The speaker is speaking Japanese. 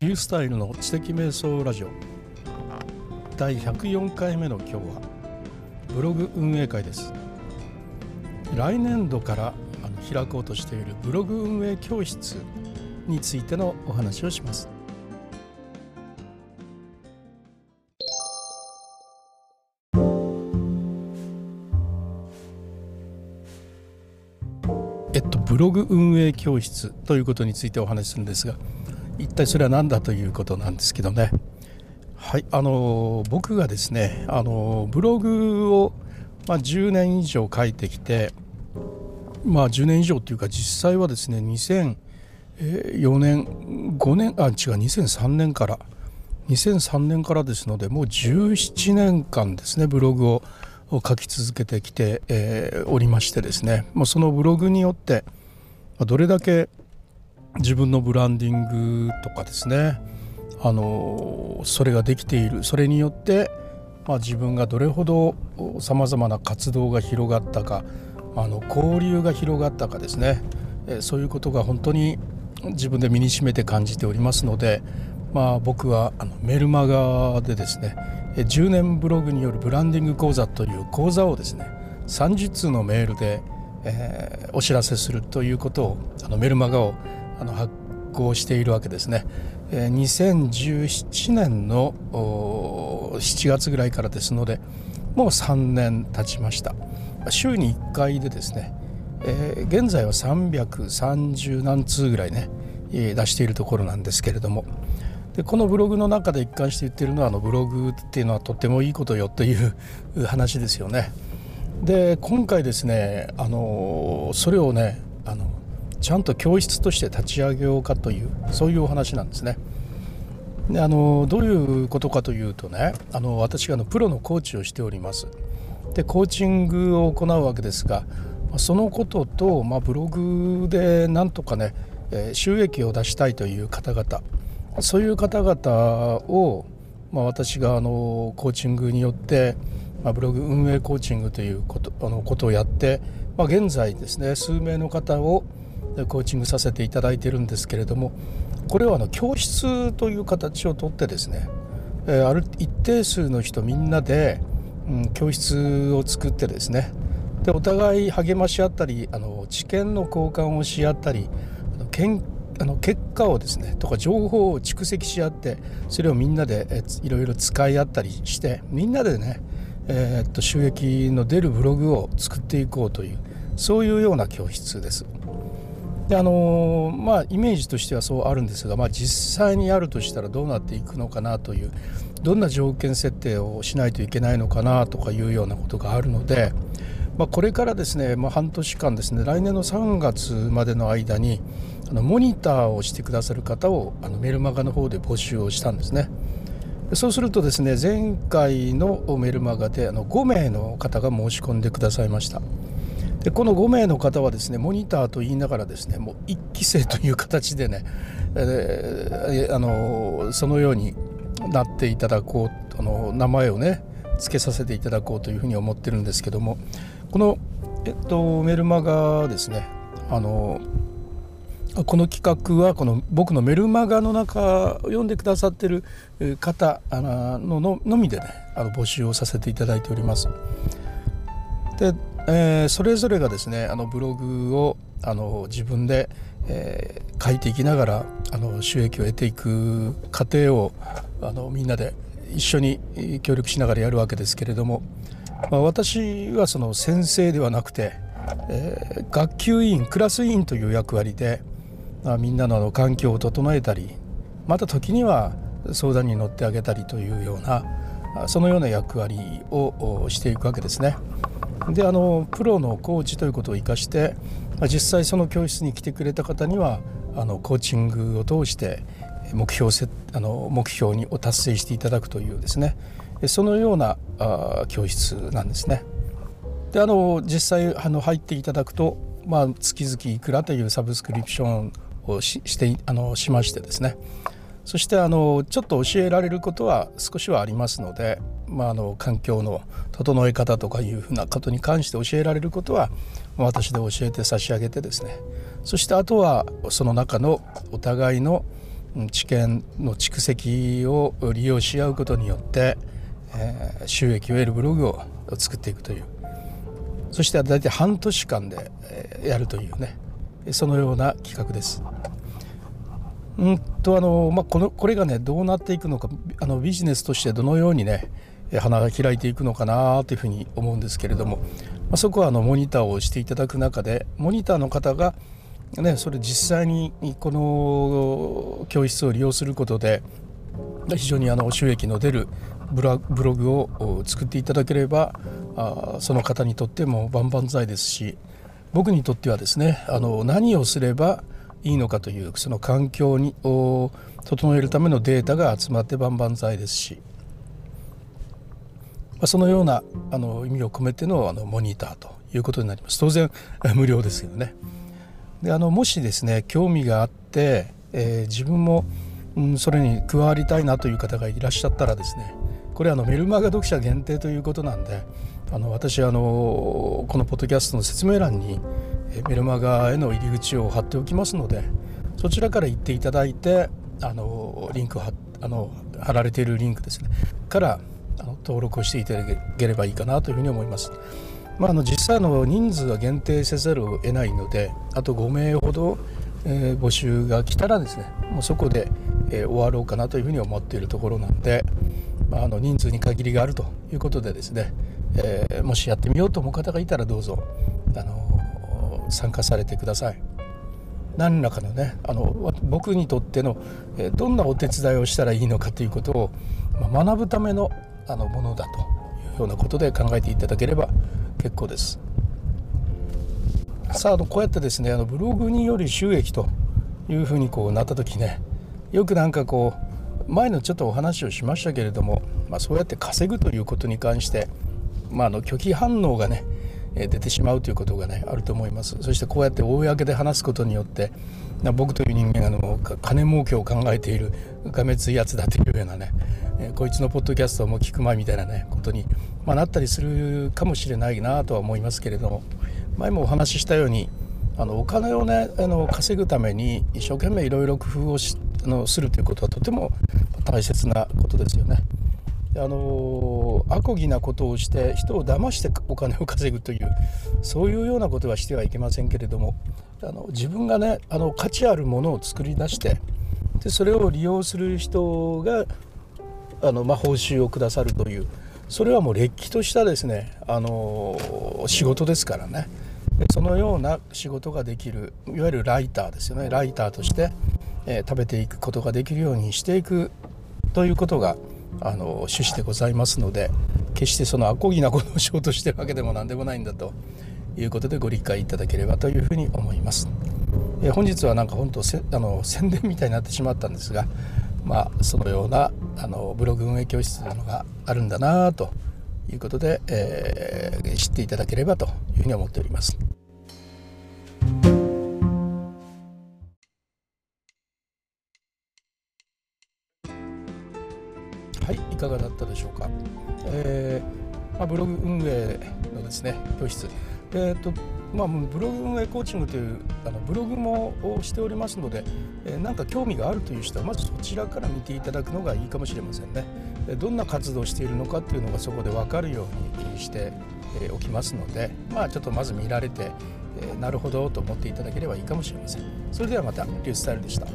ビュースタイルの知的瞑想ラジオ。第104回目の今日はブログ運営会です。来年度から開こうとしているブログ運営教室についてのお話をします。えっとブログ運営教室ということについてお話しするんですが一体それは何だということなんですけどね。はいあの僕がですねあのブログを、まあ、10年以上書いてきてまあ10年以上というか実際はですね2004年5年あ違う2003年から2003年からですのでもう17年間ですねブログを書き続けてきて、えー、おりましてですね、まあ、そのブログによってどれだけ自分のブランディングとかですね。あのそれができている。それによって、まあ、自分がどれほどさまざまな活動が広がったかあの交流が広がったかですね。そういうことが本当に自分で身にしめて感じておりますので、まあ、僕はあのメルマガでですね10年ブログによるブランディング講座という講座をですね30通のメールで、えー、お知らせするということをあのメルマガをあの発行しているわけですね。2017年の7月ぐらいからですのでもう3年経ちました週に1回でですね、えー、現在は330何通ぐらいね出しているところなんですけれどもでこのブログの中で一貫して言ってるのはあのブログっていうのはとてもいいことよという話ですよね。で今回ですねあのそれをねあのちゃんと教室として立ち上げようかというそういうお話なんですね。であのどういうことかというとねあの私があのプロのコーチをしております。でコーチングを行うわけですがそのことと、まあ、ブログでなんとかね収益を出したいという方々そういう方々を、まあ、私があのコーチングによって、まあ、ブログ運営コーチングということあのことをやって、まあ、現在ですね数名の方をコーチングさせていただいてるんですけれどもこれはあの教室という形をとってですねある一定数の人みんなで、うん、教室を作ってですねでお互い励まし合ったりあの知見の交換をし合ったりあのけんあの結果をですねとか情報を蓄積し合ってそれをみんなでえいろいろ使い合ったりしてみんなでね、えー、っと収益の出るブログを作っていこうというそういうような教室です。であのまあイメージとしてはそうあるんですが、まあ、実際にやるとしたらどうなっていくのかなというどんな条件設定をしないといけないのかなとかいうようなことがあるので、まあ、これからですね、まあ、半年間ですね来年の3月までの間にあのモニターをしてくださる方をあのメルマガの方で募集をしたんですね。そうするとですね前回のメルマガであの5名の方が申し込んでくださいました。でこの5名の方はですねモニターと言いながらですねもう1期生という形でね、えー、あのそのようになっていただこうあの名前をね付けさせていただこうというふうに思ってるんですけどもこの、えっと、メルマガですねあのこの企画はこの僕のメルマガの中を読んでくださってる方のののみでねあの募集をさせていただいております。でえー、それぞれがですねあのブログをあの自分で、えー、書いていきながらあの収益を得ていく過程をあのみんなで一緒に協力しながらやるわけですけれども、まあ、私はその先生ではなくて、えー、学級委員クラス委員という役割で、まあ、みんなのあの環境を整えたりまた時には相談に乗ってあげたりというようなそのような役割をしていくわけですね。であのプロのコーチということを生かして実際その教室に来てくれた方にはあのコーチングを通して目標せあの目標にを達成していただくというですね。そのようなあ教室なんですね。であの実際あの入っていただくと、まあ、月々いくらというサブスクリプションをししてあのしましてですね。そしてあのちょっと教えられることは少しはありますので、まあ、あの環境の整え方とかいうふうなことに関して教えられることは私で教えて差し上げてですね。そしてあとはその中のお互いの知見の蓄積を利用し合うことによって、えー、収益を得るブログを作っていくという。そして大体半年間でやるというね。そのような企画です。うんとあのまあ、このこれがねどうなっていくのかあのビジネスとしてどのようにね花が開いていくのかなというふうに思うんですけれども、まあ、そこはあのモニターをしていただく中でモニターの方が、ね、それ実際にこの教室を利用することで非常にあの収益の出るブログを作っていただければあその方にとっても万々歳ですし僕にとってはですねあの何をすればいいのかというその環境にを整えるためのデータが集まって万々歳ですし、まあ、そのようなあの意味を込めてのあのモニターということになります。当然 無料ですけどね。であのもしですね興味があって、えー、自分も、うん、それに加わりたいなという方がいらっしゃったらですねこれあのメルマガ読者限定ということなんであの私あのこのポッドキャストの説明欄にメルマガへの入り口を貼っておきますのでそちらから行っていただいてあのリンクをあの貼られているリンクですね。からあの登録をしていただければいいかなというふうに思います。まあ、あの実際の人数は限定せざるを得ないのであと5名ほど、えー、募集が来たらですねもうそこで、えー、終わろうかなというふうに思っているところなんで、まあ、あの人数に限りがあるということでですね、えー、もしやってみようと思う方がいたらどうぞあの参加されてください。何らかのねあの僕にとっての、えどんなお手伝いをしたらいいのかということを、ま、学ぶためのあのものだというようなことで考えていただければ結構です。さあこうやってですねあのブログにより収益というふうにこうなった時ねよくなんかこう前のちょっとお話をしましたけれども、まあ、そうやって稼ぐということに関してまあ、あの拒否反応がね出てしまうということがねあると思いますそしてこうやって公で話すことによってな僕という人間がの金儲けを考えているがめついやつだというようなねえこいつのポッドキャストも聞くまいみたいなねことに、まあ、なったりするかもしれないなとは思いますけれども前もお話ししたようにあのお金をねあの稼ぐために一生懸命いろいろ工夫をしあのするということはとても大切なことですよね。あのアコギなことをして人を騙してお金を稼ぐというそういうようなことはしてはいけませんけれどもあの自分がねあの価値あるものを作り出してでそれを利用する人があの、まあ、報酬をくださるというそれはもうれっきとしたですねあの仕事ですからね。そのような仕事ができるいわゆるライターですよね。ライターとして、えー、食べていくことができるようにしていくということがあの趣旨でございますので決してそのアコギなことをしようとしてるわけでも何でもないんだということでご理解いただければというふうに思います。え本日はなんか本当せあの宣伝みたいになってしまったんですが、まあ、そのようなあのブログ運営教室というのがあるんだなということで、えー、知っていただければというふうに思っております。いかがだったでしょうか。えーまあ、ブログ運営のですね教室、えーとまあ、ブログ運営コーチングというあのブログもしておりますので、えー、なんか興味があるという人はまずそちらから見ていただくのがいいかもしれませんね。どんな活動をしているのかっていうのがそこで分かるようにしておきますので、まあ、ちょっとまず見られて、えー、なるほどと思っていただければいいかもしれません。それではまたリュースタイルでした。